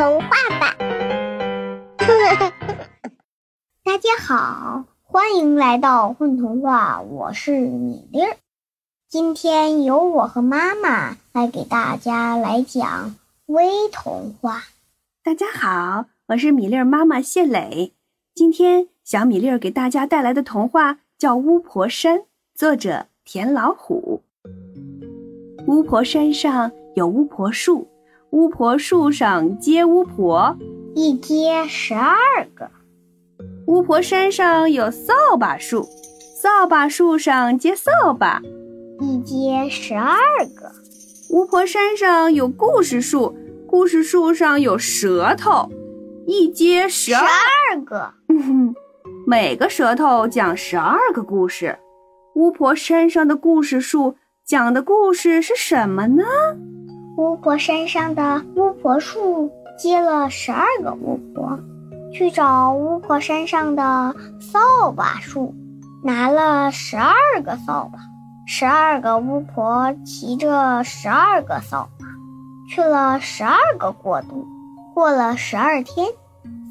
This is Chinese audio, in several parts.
童话吧。大家好，欢迎来到混童话，我是米粒儿。今天由我和妈妈来给大家来讲微童话。大家好，我是米粒儿妈妈谢磊。今天小米粒儿给大家带来的童话叫《巫婆山》，作者田老虎。巫婆山上有巫婆树，巫婆树上接巫婆，一接十二个。巫婆山上有扫把树，扫把树上接扫把，一接十二个。巫婆山上有故事树，故事树上有舌头，一结十二个。每个舌头讲十二个故事。巫婆山上的故事树讲的故事是什么呢？巫婆山上的巫婆树结了十二个巫婆，去找巫婆山上的扫把树，拿了十二个扫把。十二个巫婆骑着十二个扫把，去了十二个国度，过了十二天，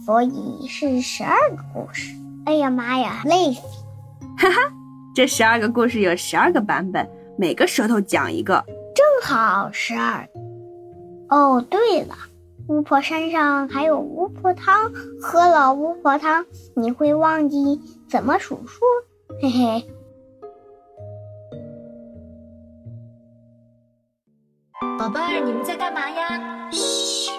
所以是十二个故事。哎呀妈呀，累死！哈哈，这十二个故事有十二个版本，每个舌头讲一个，好事儿。哦，对了，巫婆山上还有巫婆汤，喝了巫婆汤你会忘记怎么数数，嘿嘿。宝贝儿，你们在干嘛呀？嘘。